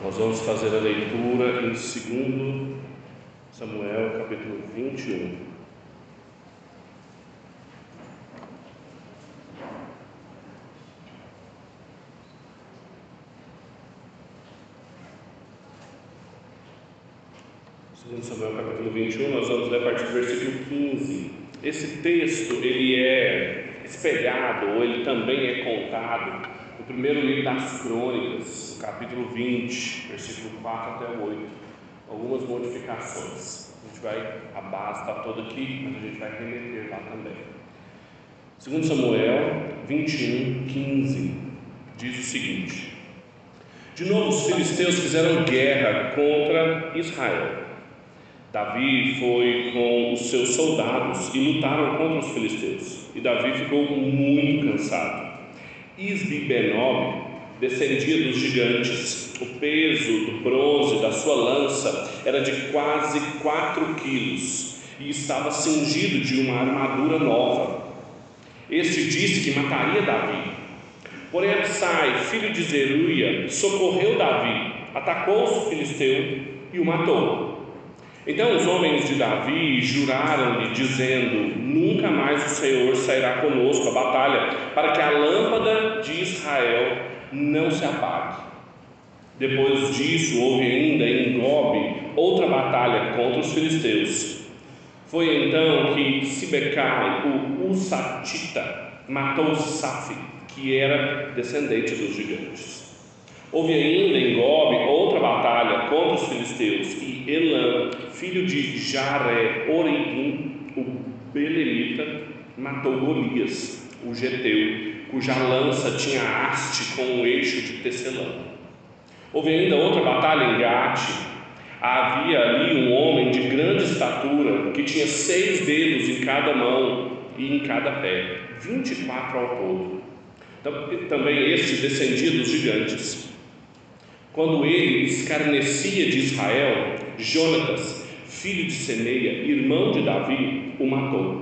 Nós vamos fazer a leitura em 2 Samuel, capítulo 21. Segundo Samuel capítulo 21, nós vamos ler a partir do versículo 15. Esse texto, ele é espelhado, ou ele também é contado no primeiro livro das crônicas, capítulo 20, versículo 4 até o 8. Algumas modificações. A gente vai, a base está toda aqui, mas a gente vai remeter lá também. Segundo Samuel 21, 15, diz o seguinte. De novo, os filisteus fizeram guerra contra Israel. Davi foi com os seus soldados e lutaram contra os filisteus. E Davi ficou muito cansado. Isbi Benob descendia dos gigantes. O peso do bronze da sua lança era de quase 4 quilos e estava cingido de uma armadura nova. Este disse que mataria Davi. Porém, Absai, filho de Zeruia, socorreu Davi, atacou o filisteu e o matou. Então os homens de Davi juraram-lhe, dizendo: Nunca mais o Senhor sairá conosco à batalha, para que a lâmpada de Israel não se apague. Depois disso, houve ainda em Gobe outra batalha contra os filisteus. Foi então que Sibecai, o Usatita, matou Safi, que era descendente dos gigantes. Houve ainda em Gobe outra batalha contra os filisteus, e Elam, filho de Jaré Origim, o Belemita, matou Golias, o Geteu, cuja lança tinha haste com um eixo de tecelão. Houve ainda outra batalha em Gate. Havia ali um homem de grande estatura, que tinha seis dedos em cada mão e em cada pé, vinte e quatro ao todo. Também este descendia dos gigantes. Quando ele escarnecia de Israel, Jonatas, filho de Semeia, irmão de Davi, o matou.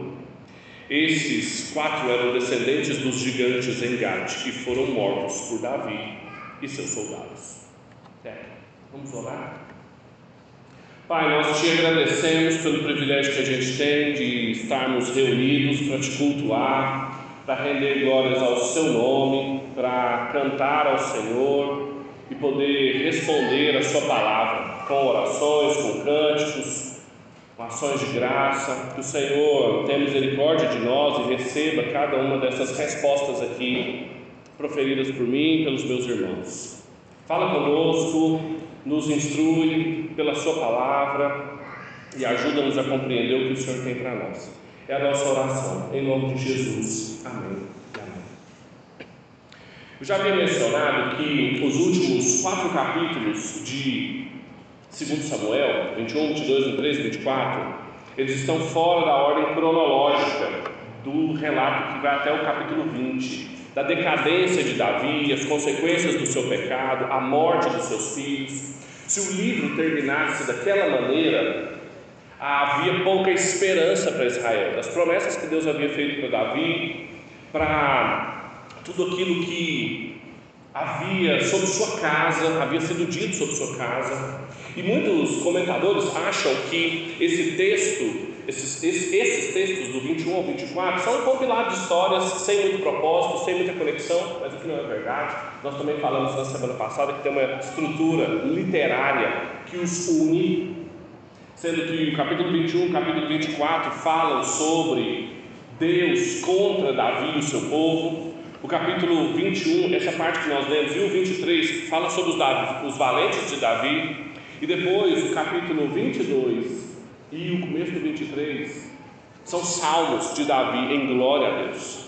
Esses quatro eram descendentes dos gigantes em Gade que foram mortos por Davi e seus soldados. Certo? Vamos orar? Pai, nós te agradecemos pelo privilégio que a gente tem de estarmos reunidos para te cultuar, para render glórias ao seu nome, para cantar ao Senhor e poder responder a Sua palavra com orações, com cânticos, com ações de graça. Que o Senhor tenha misericórdia de nós e receba cada uma dessas respostas aqui, proferidas por mim e pelos meus irmãos. Fala conosco, nos instrui pela Sua palavra e ajuda-nos a compreender o que o Senhor tem para nós. É a nossa oração, em nome de Jesus. Amém. Eu já havia mencionado que os últimos quatro capítulos de 2 Samuel, 21, 22, 23 e 24, eles estão fora da ordem cronológica do relato que vai até o capítulo 20, da decadência de Davi, as consequências do seu pecado, a morte dos seus filhos. Se o livro terminasse daquela maneira, havia pouca esperança para Israel, das promessas que Deus havia feito para Davi, para tudo aquilo que havia sobre sua casa, havia sido dito sobre sua casa. E muitos comentadores acham que esse texto, esses, esses, textos do 21 ao 24, são um compilado de histórias sem muito propósito, sem muita conexão, mas o que não é verdade. Nós também falamos na semana passada que tem uma estrutura literária que os une, sendo que o capítulo 21 e o capítulo 24 falam sobre Deus contra Davi e o seu povo, o capítulo 21, essa parte que nós lemos, e o 23, fala sobre os, Davi, os valentes de Davi. E depois, o capítulo 22 e o começo do 23 são salmos de Davi em glória a Deus.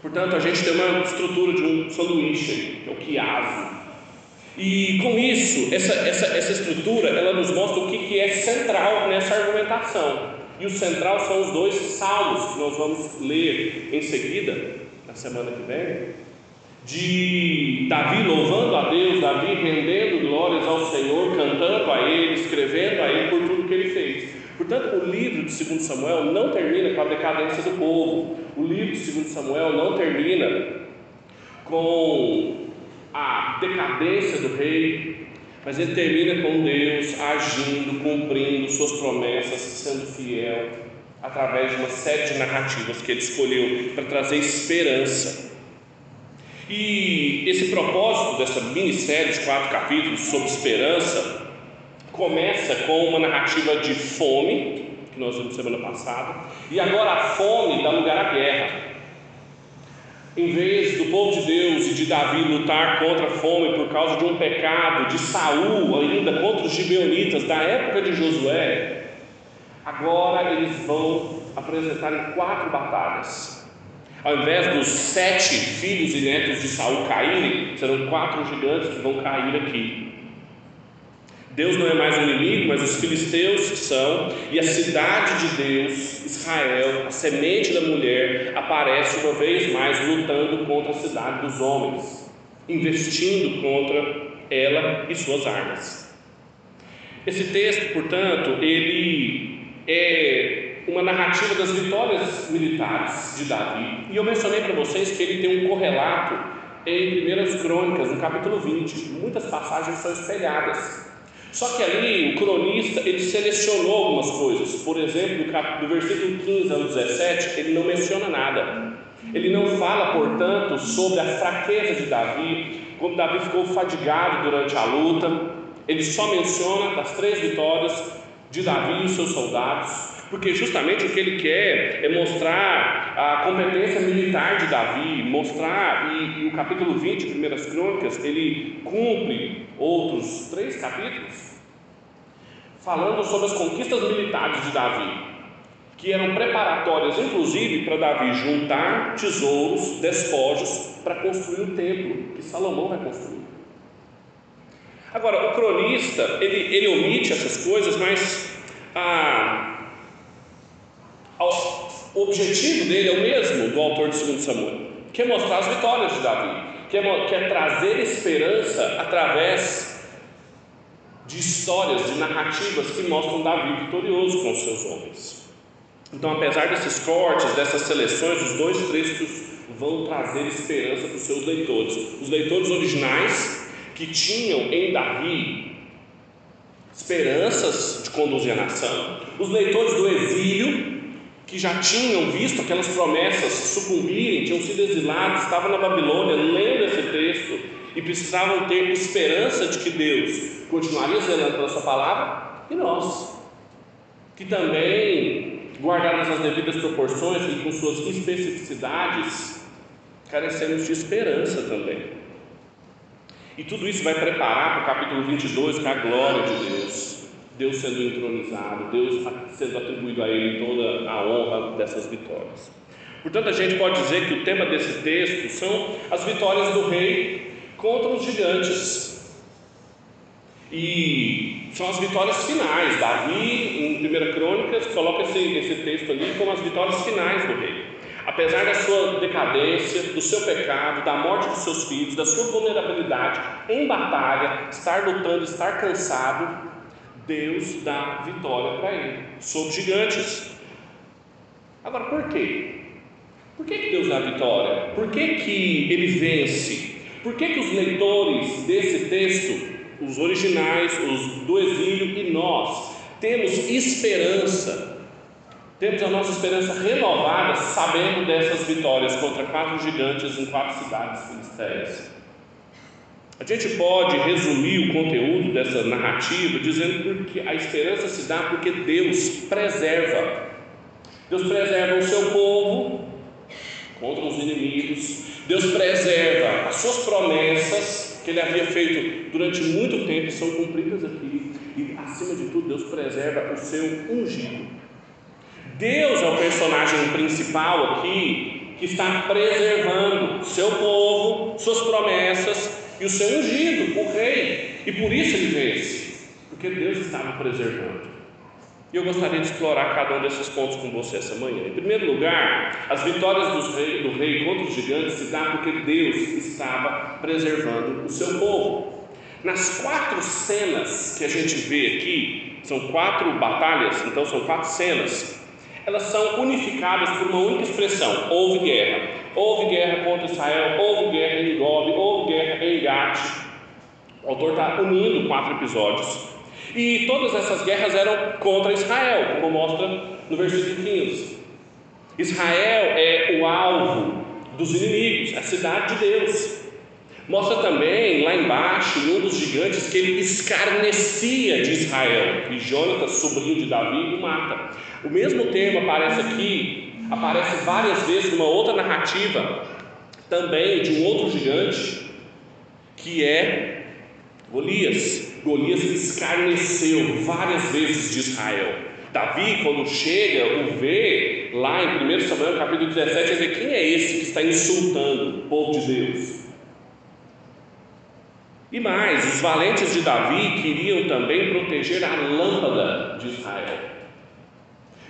Portanto, a gente tem uma estrutura de um sanduíche, que é o quiasmo. E com isso, essa, essa, essa estrutura, ela nos mostra o que, que é central nessa argumentação. E o central são os dois salmos que nós vamos ler em seguida na semana que vem, de Davi louvando a Deus, Davi rendendo glórias ao Senhor, cantando a Ele, escrevendo a Ele por tudo que Ele fez. Portanto, o livro de 2 Samuel não termina com a decadência do povo, o livro de 2 Samuel não termina com a decadência do rei, Mas ele termina com Deus agindo, cumprindo suas promessas, sendo fiel, através de uma série de narrativas que ele escolheu para trazer esperança. E esse propósito dessa minissérie de quatro capítulos sobre esperança começa com uma narrativa de fome, que nós vimos semana passada, e agora a fome dá lugar à guerra. Em vez do povo de Deus e de Davi lutar contra a fome por causa de um pecado de Saul, ainda contra os gibeonitas da época de Josué, agora eles vão apresentar em quatro batalhas. Ao invés dos sete filhos e netos de Saul caírem, serão quatro gigantes que vão cair aqui. Deus não é mais o inimigo, mas os filisteus são, e a cidade de Deus, Israel, a semente da mulher, aparece uma vez mais lutando contra a cidade dos homens, investindo contra ela e suas armas. Esse texto, portanto, ele é uma narrativa das vitórias militares de Davi. E eu mencionei para vocês que ele tem um correlato em 1 Crônicas, no capítulo 20. Muitas passagens são espelhadas. Só que ali o cronista ele selecionou algumas coisas. Por exemplo, do versículo 15 ao 17, ele não menciona nada. Ele não fala, portanto, sobre a fraqueza de Davi, quando Davi ficou fadigado durante a luta. Ele só menciona das três vitórias de Davi e os seus soldados, porque justamente o que ele quer é mostrar a competência militar de Davi, mostrar, e, e o capítulo 20, Primeiras Crônicas, ele cumpre outros três capítulos, falando sobre as conquistas militares de Davi, que eram preparatórias, inclusive, para Davi juntar tesouros, despojos, para construir o templo que Salomão vai construir. Agora, o cronista, ele, ele omite essas coisas, mas a, o objetivo dele é o mesmo do autor de 2 Samuel, que é mostrar as vitórias de Davi, que é, que é trazer esperança através de histórias, de narrativas que mostram Davi vitorioso com seus homens. Então, apesar desses cortes, dessas seleções, os dois textos vão trazer esperança para os seus leitores. Os leitores originais que tinham em Davi esperanças de conduzir a nação, os leitores do exílio que já tinham visto aquelas promessas sucumbirem, tinham sido exilados, estavam na Babilônia lendo esse texto e precisavam ter esperança de que Deus continuaria zelando pela sua palavra, e nós, que também, guardadas as devidas proporções e com suas especificidades, carecemos de esperança também. E tudo isso vai preparar para o capítulo 22, que é a glória de Deus. Deus sendo entronizado, Deus sendo atribuído a Ele toda a honra dessas vitórias. Portanto, a gente pode dizer que o tema desse texto são as vitórias do rei contra os gigantes. E são as vitórias finais. Davi, em 1 Crônicas, coloca esse, esse texto ali como as vitórias finais do rei. Apesar da sua decadência, do seu pecado, da morte dos seus filhos, da sua vulnerabilidade em batalha, estar lutando, estar cansado, Deus dá vitória para ele sobre gigantes. Agora, por quê? Por que, que Deus dá vitória? Por que, que ele vence? Por que, que os leitores desse texto, os originais, os do exílio e nós, temos esperança, temos a nossa esperança renovada, sabendo dessas vitórias contra quatro gigantes em quatro cidades filisteias? A gente pode resumir o conteúdo dessa narrativa dizendo que a esperança se dá porque Deus preserva. Deus preserva o seu povo contra os inimigos. Deus preserva as suas promessas que ele havia feito durante muito tempo são cumpridas aqui. E acima de tudo, Deus preserva o seu ungido. Deus é o personagem principal aqui que está preservando seu povo, suas promessas e o seu ungido, o rei, e por isso ele vence, porque Deus estava preservando. E eu gostaria de explorar cada um desses pontos com você essa manhã. Em primeiro lugar, as vitórias rei, do rei contra os gigantes se dá porque Deus estava preservando o seu povo. Nas quatro cenas que a gente vê aqui, são quatro batalhas, então são quatro cenas, elas são unificadas por uma única expressão: houve guerra. Houve guerra contra Israel, houve guerra em Gob, houve guerra em Gate. O autor está unindo quatro episódios. E todas essas guerras eram contra Israel, como mostra no versículo 15. Israel é o alvo dos inimigos, é a cidade de Deus. Mostra também lá embaixo, em um dos gigantes, que ele escarnecia de Israel. E Jonatas, sobrinho de Davi, o mata. O mesmo termo aparece aqui, aparece várias vezes numa outra narrativa, também de um outro gigante, que é Golias. Golias escarneceu várias vezes de Israel. Davi, quando chega, o vê lá em 1 Samuel capítulo 17, ele vê quem é esse que está insultando o povo de Deus. E mais, os valentes de Davi queriam também proteger a lâmpada de Israel.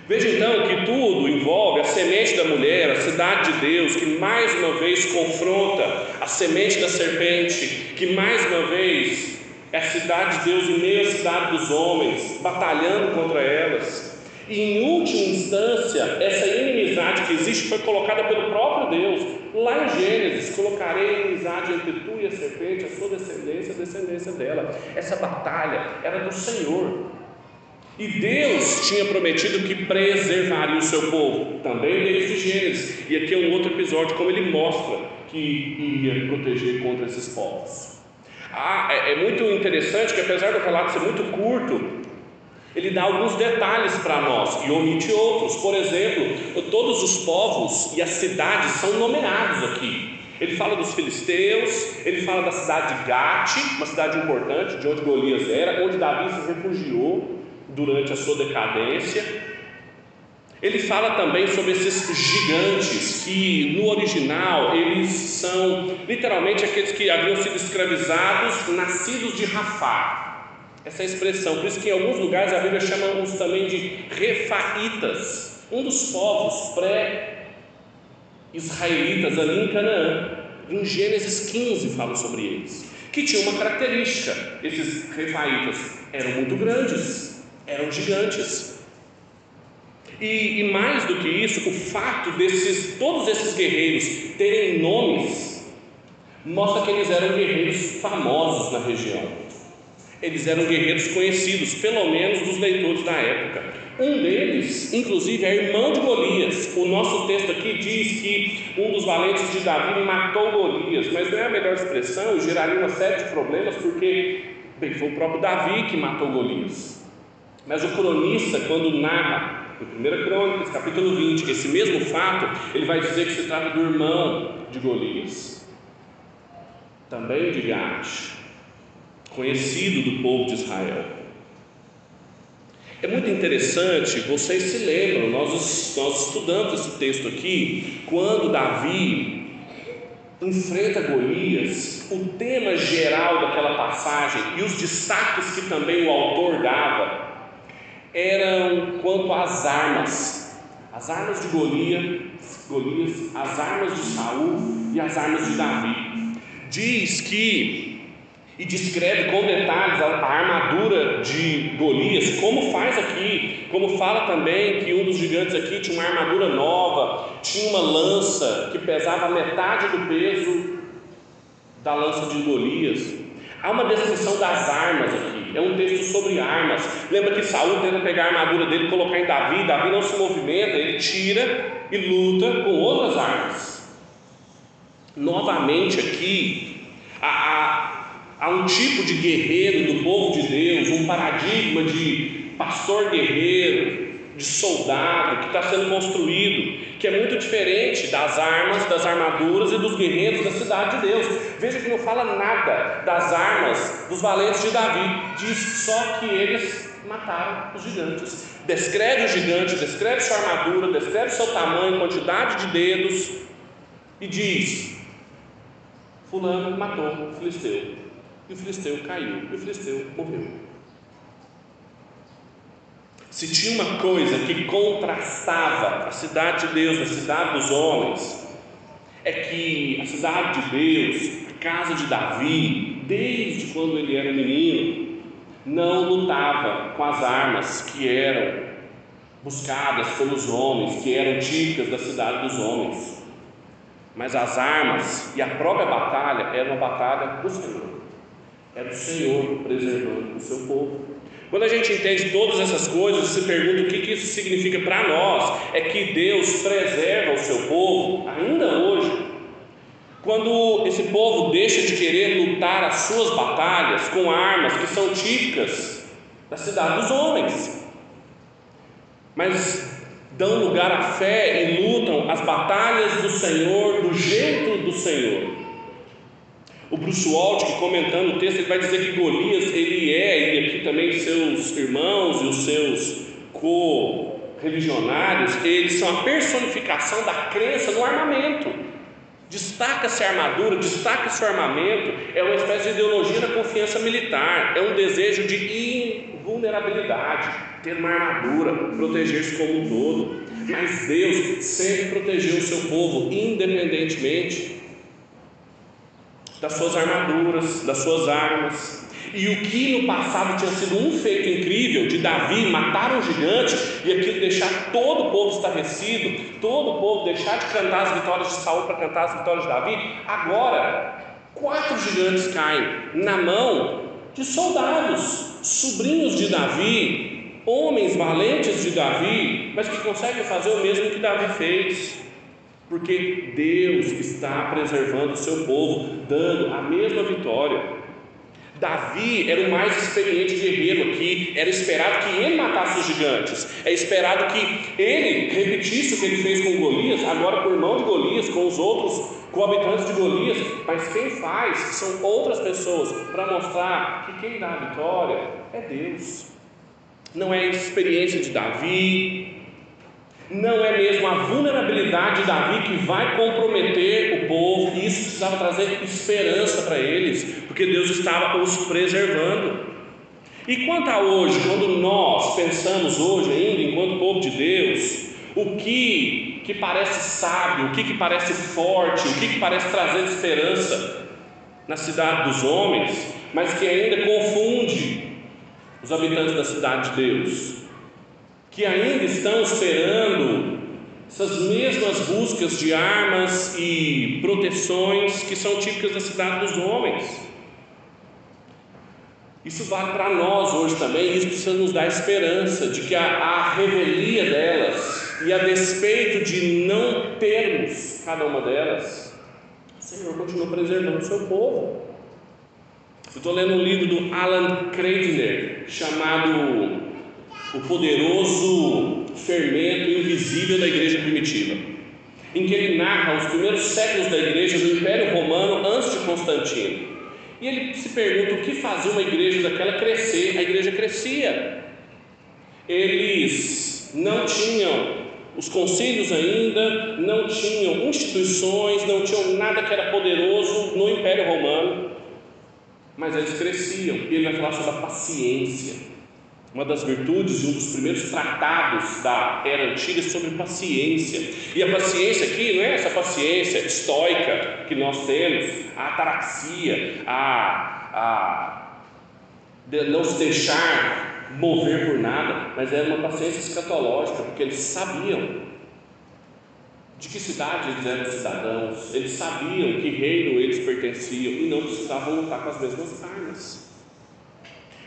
Veja então que tudo envolve a semente da mulher, a cidade de Deus, que mais uma vez confronta a semente da serpente, que mais uma vez é a cidade de Deus em meio à cidade dos homens, batalhando contra elas. E em última instância, essa inimizade que existe foi colocada pelo próprio Deus. Lá em Gênesis, colocarei inimizade entre tu e a serpente, a sua descendência, a descendência dela. Essa batalha era do Senhor. E Deus tinha prometido que preservaria o seu povo, também desde Gênesis. E aqui é um outro episódio, como ele mostra que iria proteger contra esses povos. Ah, é, é muito interessante que, apesar do relato ser muito curto, ele dá alguns detalhes para nós e omite outros. Por exemplo, todos os povos e as cidades são nomeados aqui. Ele fala dos filisteus, ele fala da cidade de Gate, uma cidade importante, de onde Golias era, onde Davi se refugiou durante a sua decadência. Ele fala também sobre esses gigantes que no original eles são literalmente aqueles que haviam sido escravizados, nascidos de Rafá, essa expressão. Por isso que em alguns lugares a Bíblia chama uns também de refaítas, um dos povos pré-israelitas ali em Canaã. Em Gênesis 15 fala sobre eles, que tinha uma característica: esses refaítas eram muito grandes, eram gigantes. E, e mais do que isso, o fato desses todos esses guerreiros terem nomes mostra que eles eram guerreiros famosos na região eles eram guerreiros conhecidos, pelo menos dos leitores da época. Um deles, inclusive, é irmão de Golias. O nosso texto aqui diz que um dos valentes de Davi matou Golias, mas não é a melhor expressão, geraria uma série de problemas, porque bem, foi o próprio Davi que matou Golias. Mas o cronista, quando narra, em 1 Crônicas, capítulo 20, esse mesmo fato, ele vai dizer que se trata do irmão de Golias, também de Gate conhecido do povo de Israel. É muito interessante, vocês se lembram, nós, nós estudamos esse texto aqui, quando Davi enfrenta Golias, o tema geral daquela passagem e os destaques que também o autor dava eram quanto às armas, as armas de Golias, Golias, as armas de Saul e as armas de Davi. Diz que e descreve com detalhes a, a, armadura de Golias, como faz aqui, como fala também que um dos gigantes aqui tinha uma armadura nova, tinha uma lança que pesava metade do peso da lança de Golias. Há uma descrição das armas aqui, é um texto sobre armas. Lembra que Saul tenta pegar a armadura dele e colocar em Davi, Davi não se movimenta, ele tira e luta com outras armas. Novamente aqui, a, a Há um tipo de guerreiro do povo de Deus, um paradigma de pastor guerreiro, de soldado que está sendo construído, que é muito diferente das armas, das armaduras e dos guerreiros da cidade de Deus. Veja que não fala nada das armas dos valentes de Davi, diz só que eles mataram os gigantes. Descreve o gigante, descreve sua armadura, descreve seu tamanho, quantidade de dedos e diz: Fulano matou o filisteu. E o filisteu caiu, e o filisteu morreu. Se tinha uma coisa que contrastava a cidade de Deus, a cidade dos homens, é que a cidade de Deus, a casa de Davi, desde quando ele era menino, não lutava com as armas que eram buscadas pelos homens, que eram típicas da cidade dos homens. Mas as armas e a própria batalha era uma batalha do Senhor. Era o Senhor preservando o seu povo. Quando a gente entende todas essas coisas, se pergunta o que, que isso significa para nós, é que Deus preserva o seu povo ainda hoje. Quando esse povo deixa de querer lutar as suas batalhas com armas que são típicas da cidade dos homens, mas dão lugar à fé e lutam as batalhas do Senhor do jeito do Senhor. O Bruce Walt, que comentando o texto, ele vai dizer que Golias, ele é, e aqui também seus irmãos e os seus co-religionários, eles são a personificação da crença no armamento. Destaca-se a armadura, destaca-se o armamento, é uma espécie de ideologia da confiança militar, é um desejo de invulnerabilidade, ter uma armadura, proteger-se como um todo. Mas Deus sempre protegeu o seu povo, independentemente das suas armaduras, das suas armas. E o que no passado tinha sido um feito incrível de Davi matar um gigante e aquilo deixar todo o povo estarrecido, todo o povo deixar de cantar as vitórias de Saul para cantar as vitórias de Davi, agora quatro gigantes caem na mão de soldados, sobrinhos de Davi, homens valentes de Davi, mas que conseguem fazer o mesmo que Davi fez porque Deus está preservando o seu povo, dando a mesma vitória. Davi era o mais experiente guerreiro aqui, era esperado que ele matasse os gigantes, é esperado que ele repetisse o que ele fez com Golias, agora com o irmão de Golias, com os outros coabitantes de Golias, mas quem faz são outras pessoas, para mostrar que quem dá a vitória é Deus. Não é a experiência de Davi, não é mesmo a vulnerabilidade de Davi que vai comprometer o povo, e isso precisava trazer esperança para eles, porque Deus estava os preservando. E quanto a hoje, quando nós pensamos hoje ainda, enquanto povo de Deus, o que, que parece sábio, o que, que parece forte, o que, que parece trazer esperança na cidade dos homens, mas que ainda confunde os habitantes da cidade de Deus que ainda estão esperando essas mesmas buscas de armas e proteções que são típicas da cidade dos homens. Isso vale para nós hoje também, isso precisa nos dar esperança de que a, a revelia delas e a despeito de não termos cada uma delas, o Senhor continua preservando o seu povo. Eu estou lendo um livro do Alan Kreidner chamado o poderoso fermento invisível da igreja primitiva, em que ele narra os primeiros séculos da igreja do Império Romano antes de Constantino. E ele se pergunta o que fazia uma igreja daquela crescer. A igreja crescia. Eles não tinham os concílios ainda, não tinham instituições, não tinham nada que era poderoso no Império Romano, mas eles cresciam. E ele vai falar sobre a paciência uma das virtudes e um dos primeiros tratados da era antiga é sobre paciência. E a paciência aqui não é essa paciência estoica que nós temos, a ataraxia, a, a não se deixar mover por nada, mas era uma paciência escatológica, porque eles sabiam de que cidade eles eram cidadãos, eles sabiam que reino eles pertenciam e não precisavam lutar com as mesmas armas.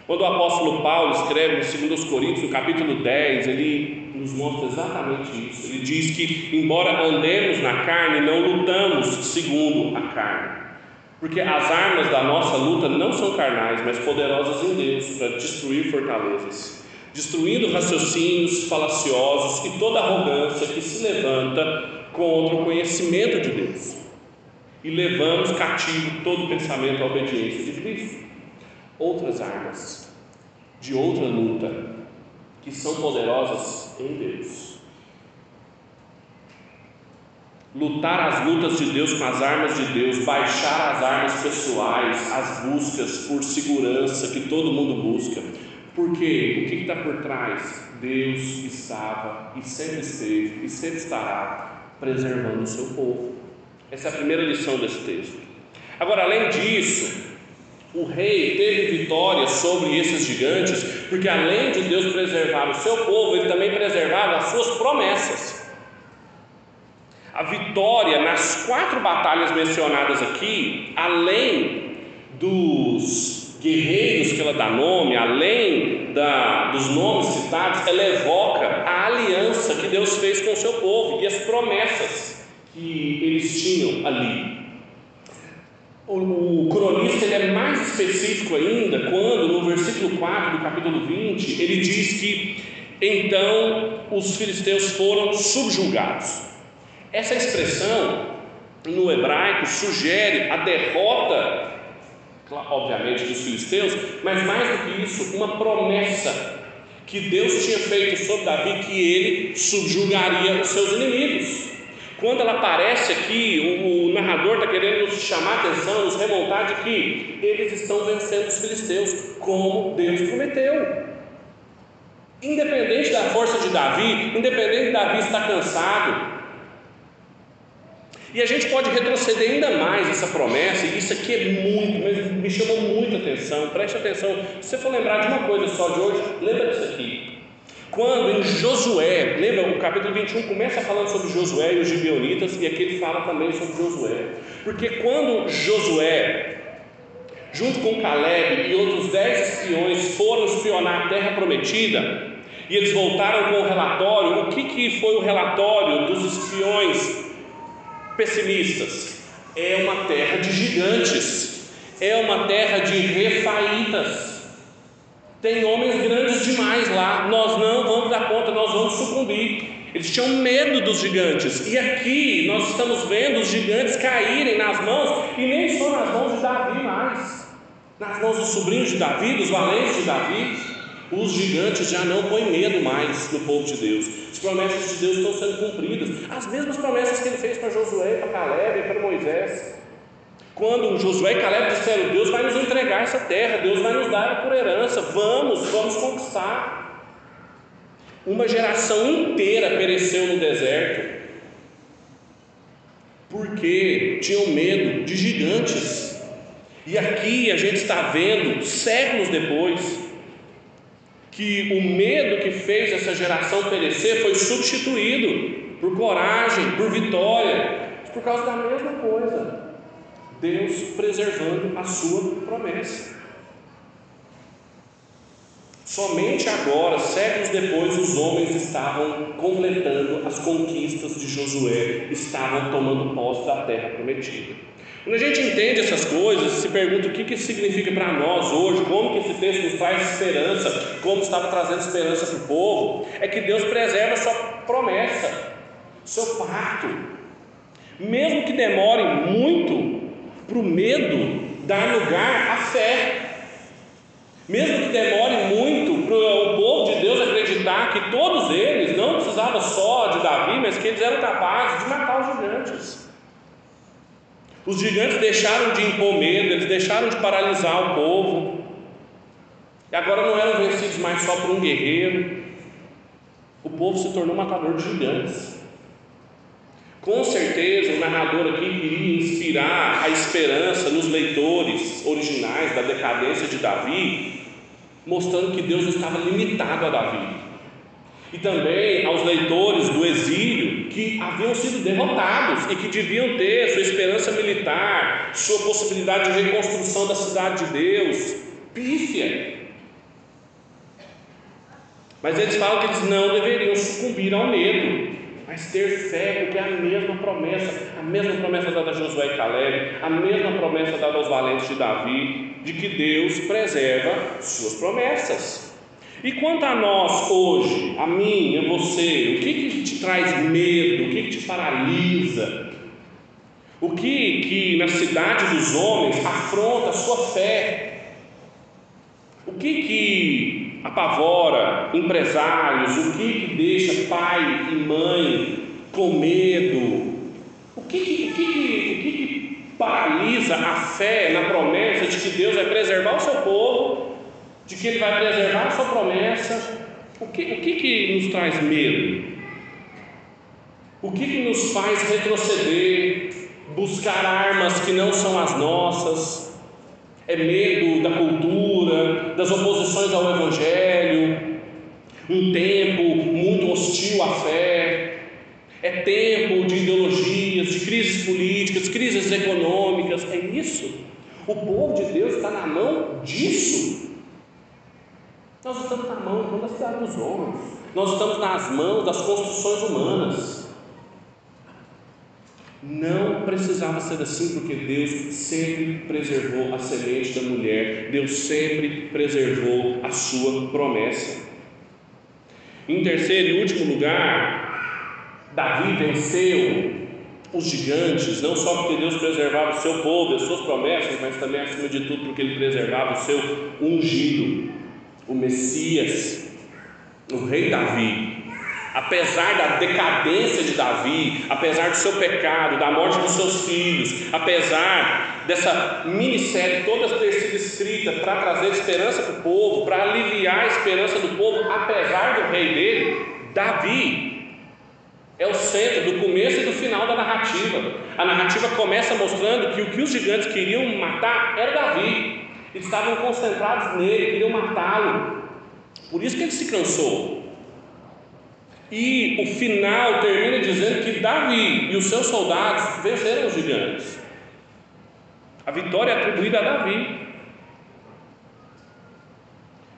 Quando o apóstolo Paulo escreve em 2 Coríntios, no capítulo 10, ele nos mostra exatamente isso. Ele diz que, embora andemos na carne, não lutamos segundo a carne. Porque as armas da nossa luta não são carnais, mas poderosas em Deus para destruir fortalezas, destruindo raciocínios falaciosos e toda arrogância que se levanta contra o conhecimento de Deus. E levamos cativo todo pensamento à obediência de Cristo outras armas de outra luta que são poderosas em Deus. Lutar as lutas de Deus com as armas de Deus, baixar as armas pessoais, as buscas por segurança que todo mundo busca. Por quê? O que está por trás? Deus estava e sempre esteve e sempre estará preservando o seu povo. Essa é a primeira lição desse texto. Agora, além disso, o rei teve vitória sobre esses gigantes, porque além de Deus preservar o seu povo, ele também preservava as suas promessas. A vitória nas quatro batalhas mencionadas aqui, além dos guerreiros que ela dá nome, além da, dos nomes citados, ela evoca a aliança que Deus fez com o seu povo e as promessas que eles tinham ali. O, cronista ele é mais específico ainda quando, no versículo 4 do capítulo 20, ele diz que então os filisteus foram subjugados. Essa expressão no hebraico sugere a derrota obviamente dos filisteus, mas mais do que isso, uma promessa que Deus tinha feito sobre Davi que ele subjugaria os seus inimigos. Quando ela aparece aqui, o, o narrador está querendo nos chamar a atenção, nos remontar de que eles estão vencendo os filisteus, como Deus prometeu. Independente da força de Davi, independente de Davi estar cansado, e a gente pode retroceder ainda mais essa promessa, e isso aqui é muito, mas me chamou muita atenção, preste atenção. Se você for lembrar de uma coisa só de hoje, lembra disso aqui. Quando em Josué, lembra o capítulo 21 começa falando sobre Josué e os gibeonitas, e aqui ele fala também sobre Josué. Porque quando Josué, junto com Caleb e outros dez espiões, foram espionar a terra prometida, e eles voltaram com o relatório, o que, que foi o relatório dos espiões pessimistas. É uma terra de gigantes, é uma terra de refaitas. Tem homens grandes demais lá, nós não vamos dar conta, nós vamos sucumbir. Eles tinham medo dos gigantes, e aqui nós estamos vendo os gigantes caírem nas mãos, e nem só nas mãos de Davi mais, nas mãos dos sobrinhos de Davi, dos valentes de Davi os gigantes já não põem medo mais no povo de Deus. As promessas de Deus estão sendo cumpridas. As mesmas promessas que ele fez para Josué, para Caleb e para Moisés. Quando Josué e Caleb disseram: Deus vai nos entregar essa terra, Deus vai nos dar por herança, vamos, vamos conquistar. Uma geração inteira pereceu no deserto porque tinham medo de gigantes. E aqui a gente está vendo, séculos depois, que o medo que fez essa geração perecer foi substituído por coragem, por vitória, por causa da mesma coisa. Deus preservando a sua promessa. Somente agora, séculos depois, os homens estavam completando as conquistas de Josué, estavam tomando posse da terra prometida. Quando a gente entende essas coisas, se pergunta o que, que isso significa para nós hoje, como que esse texto nos traz esperança, como estava trazendo esperança para o povo, é que Deus preserva a sua promessa, seu pacto. Mesmo que demore muito para o medo dar lugar à fé. Mesmo que demore muito para o povo de Deus acreditar que todos eles, não precisava só de Davi, mas que eles eram capazes de matar os gigantes. Os gigantes deixaram de impor medo, eles deixaram de paralisar o povo. E agora não eram vencidos mais só por um guerreiro. O povo se tornou matador de gigantes. Com certeza o narrador aqui queria inspirar a esperança nos leitores originais da decadência de Davi, mostrando que Deus estava limitado a Davi e também aos leitores do exílio que haviam sido derrotados e que deviam ter sua esperança militar, sua possibilidade de reconstrução da cidade de Deus, pífia. Mas eles falam que eles não deveriam sucumbir ao medo, mas ter fé, porque é a mesma promessa, a mesma promessa dada a Josué e Caleb, a mesma promessa dada aos valentes de Davi, de que Deus preserva suas promessas. E quanto a nós hoje, a mim, a você, o que, que te traz medo, o que, que te paralisa? O que que na cidade dos homens afronta a sua fé? O que que apavora empresários? O que que deixa pai e mãe com medo? O que que, que, que, o que, que paralisa a fé na promessa de que Deus vai preservar o seu povo de que Ele vai preservar a sua promessa. O que, o que, que nos traz medo? O que, que nos faz retroceder, buscar armas que não são as nossas? É medo da cultura, das oposições ao Evangelho, um tempo muito hostil à fé, é tempo de ideologias, de crises políticas, crises econômicas, é isso? O povo de Deus está na mão disso. Nós estamos na mão da cidade dos homens. Nós estamos nas mãos das construções humanas. Não precisava ser assim, porque Deus sempre preservou a semente da mulher, Deus sempre preservou a sua promessa. Em terceiro e último lugar, Davi venceu os gigantes, não só porque Deus preservava o seu povo as suas promessas, mas também, acima de tudo, porque Ele preservava o seu ungido, o Messias, o rei Davi. Apesar da decadência de Davi, apesar do seu pecado, da morte dos seus filhos, apesar dessa minissérie toda ter sido escrita para trazer esperança para o povo, para aliviar a esperança do povo, apesar do rei dele, Davi é o centro do começo e do final da narrativa. A narrativa começa mostrando que o que os gigantes queriam matar era Davi. Eles estavam concentrados nele, queriam matá-lo. Por isso que ele se cansou. E o final termina dizendo que Davi e os seus soldados venceram os gigantes. A vitória é atribuída a Davi.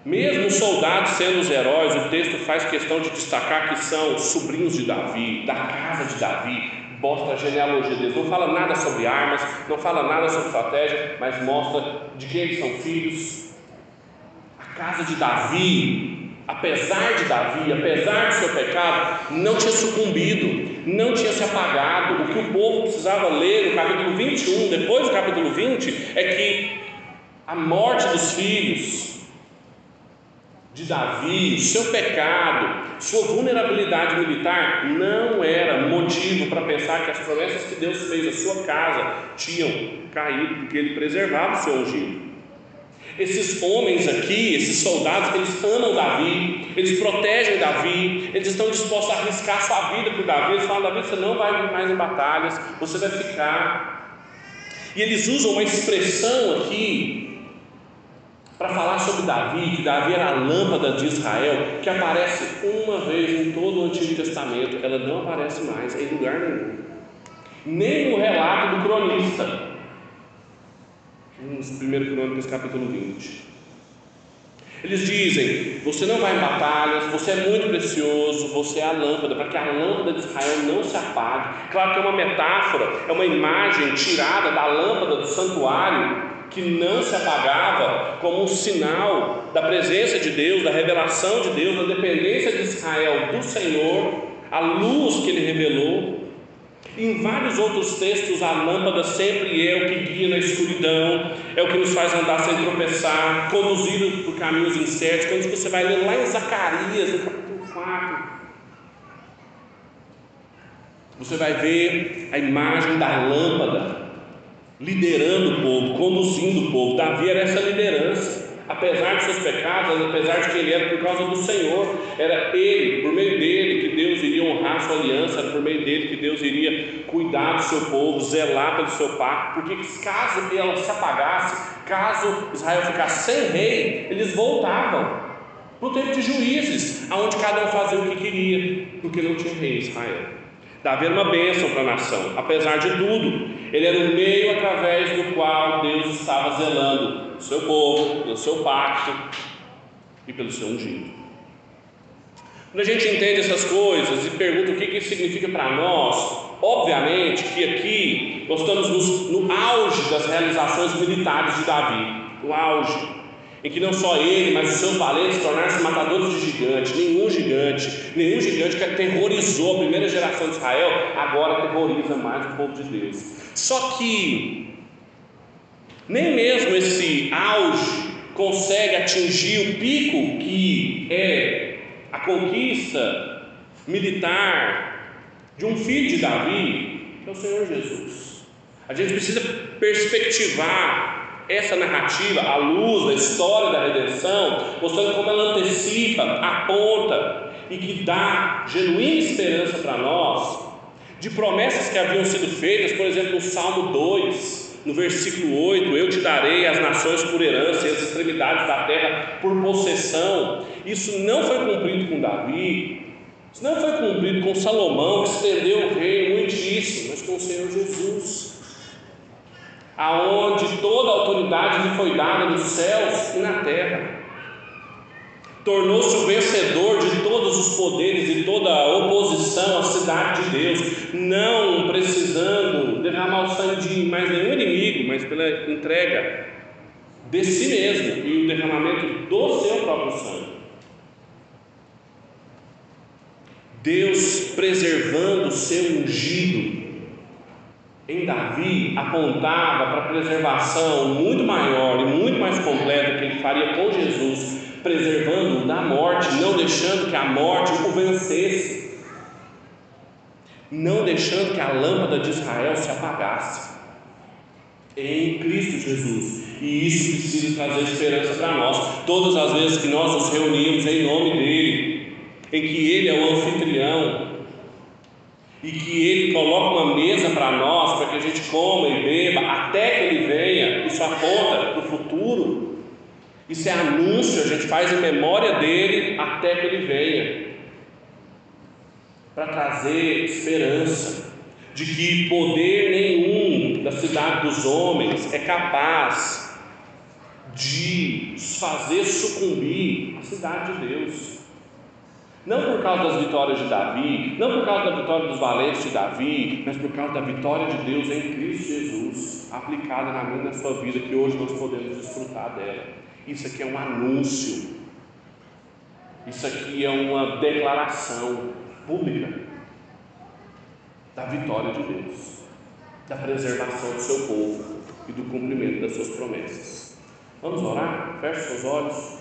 Mesmo os soldados sendo os heróis, o texto faz questão de destacar que são sobrinhos de Davi, da casa de Davi, mostra a genealogia deles. Não fala nada sobre armas, não fala nada sobre estratégia, mas mostra de quem eles são filhos. A casa de Davi, apesar de Davi, apesar do seu pecado, não tinha sucumbido, não tinha se apagado. O que o povo precisava ler no capítulo 21, depois do capítulo 20, é que a morte dos filhos, de Davi, seu pecado, sua vulnerabilidade militar não era motivo para pensar que as promessas que Deus fez à sua casa tinham caído, porque ele preservava o seu ungido. Esses homens aqui, esses soldados, eles amam Davi, eles protegem Davi, eles estão dispostos a arriscar sua vida por Davi. Eles falam: Davi, você não vai mais em batalhas, você vai ficar. E eles usam uma expressão aqui para falar sobre Davi, que Davi era a lâmpada de Israel, que aparece uma vez em todo o Antigo Testamento, ela não aparece mais em lugar nenhum, nem no relato do cronista, no 1 Crônicas capítulo 20. Eles dizem: Você não vai em batalhas, você é muito precioso, você é a lâmpada, para que a lâmpada de Israel não se apague. Claro que é uma metáfora, é uma imagem tirada da lâmpada do santuário, que não se apagava como um sinal da presença de Deus, da revelação de Deus, da dependência de Israel do Senhor, a luz que ele revelou. Em vários outros textos, a lâmpada sempre é o que guia na escuridão, é o que nos faz andar sem tropeçar, conduzido por caminhos incertos. Quando você vai ler lá em Zacarias, no capítulo 4, você vai ver a imagem da lâmpada liderando o povo, conduzindo o povo. Davi era essa liderança. Apesar de seus pecados, apesar de que ele era por causa do Senhor, era ele, por meio dele, que Deus iria honrar sua aliança, por meio dele que Deus iria cuidar do seu povo, zelar pelo seu pacto, porque caso ela se apagasse, caso Israel ficasse sem rei, eles voltavam para o tempo de juízes, aonde cada um fazia o que queria, porque não tinha rei em Israel. Davi era uma bênção para a nação, apesar de tudo, ele era o meio através do qual Deus estava zelando o seu povo, pelo seu pacto e pelo seu ungido. Quando a gente entende essas coisas e pergunta o que isso significa para nós, obviamente que aqui nós estamos no, no auge das realizações militares de Davi, o auge em que não só ele, mas os seus valentes tornaram-se matadores de gigantes. Nenhum gigante, nenhum gigante que aterrorizou a primeira geração de Israel, agora aterroriza mais o povo de Deus. Só que nem mesmo esse auge consegue atingir o pico que é a conquista militar de um filho de Davi, que é o Senhor Jesus. A gente precisa perspectivar essa narrativa à luz da história da redenção, mostrando como ela antecipa, aponta e que dá genuína esperança para nós de promessas que haviam sido feitas, por exemplo, no Salmo 2, no versículo 8: Eu te darei as nações por herança e as extremidades da terra por possessão. Isso não foi cumprido com Davi, isso não foi cumprido com Salomão, que estendeu o reino muitíssimo, mas com o Senhor Jesus. aonde toda a autoridade lhe foi dada nos céus e na terra. Tornou-se o vencedor de todos os poderes e toda a oposição à cidade de Deus, não precisando derramar o sangue de mais nenhum inimigo, mas pela entrega de si mesmo e o derramamento do seu próprio sangue. Deus preservando o seu ungido em Davi apontava para a preservação muito maior e muito mais completa que ele faria com Jesus, preservando da morte, não deixando que a morte o vencesse, não deixando que a lâmpada de Israel se apagasse. Em Cristo Jesus. E isso precisa trazer esperança para nós. Todas as vezes que nós nos reunimos em nome dEle, em que Ele é o anfitrião, e que Ele coloca uma mesa para nós, para que a gente coma e beba, até que Ele venha, isso aponta para o futuro, isso é anúncio, a gente faz em memória dele até que Ele venha, para trazer esperança de que poder nenhum da cidade dos homens é capaz de fazer sucumbir a cidade de Deus. Não por causa das vitórias de Davi, não por causa da vitória dos valentes de Davi, mas por causa da vitória de Deus em Cristo Jesus, aplicada na minha e na sua vida, que hoje nós podemos desfrutar dela. Isso aqui é um anúncio, isso aqui é uma declaração pública da vitória de Deus, da preservação do seu povo e do cumprimento das suas promessas. Vamos orar? Feche seus olhos.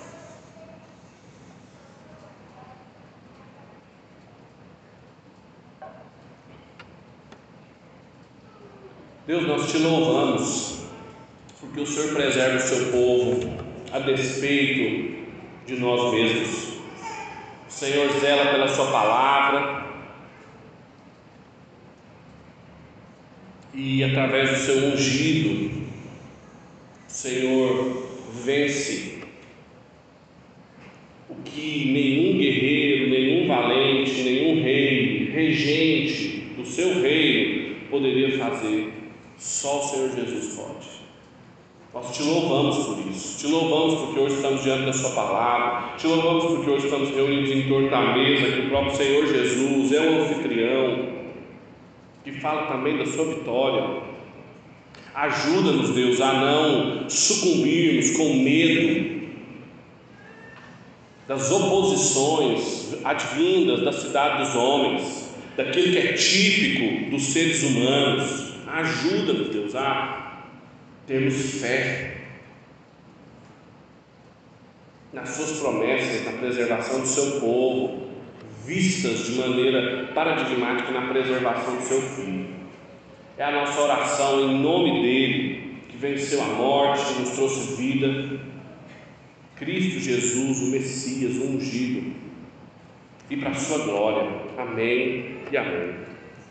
Deus, nós te louvamos, porque o Senhor preserva o seu povo a despeito de nós mesmos. Senhor zela pela Sua palavra e através do seu ungido, Senhor vence o que nenhum guerreiro, nenhum valente, nenhum rei, regente do seu reino poderia fazer. Só o Senhor Jesus pode. Nós te louvamos por isso. Te louvamos porque hoje estamos diante da Sua palavra. Te louvamos porque hoje estamos reunidos em torno da mesa, que o próprio Senhor Jesus é o anfitrião, que fala também da Sua vitória. Ajuda-nos, Deus, a não sucumbirmos com medo das oposições advindas da cidade dos homens, daquilo que é típico dos seres humanos Ajuda-nos, Deus, a termos fé nas Suas promessas, na preservação do Seu povo, vistas de maneira paradigmática na preservação do Seu Filho. É a nossa oração em nome dEle, que venceu a morte, que nos trouxe vida. Cristo Jesus, o Messias, o ungido, e para a Sua glória. Amém e amém.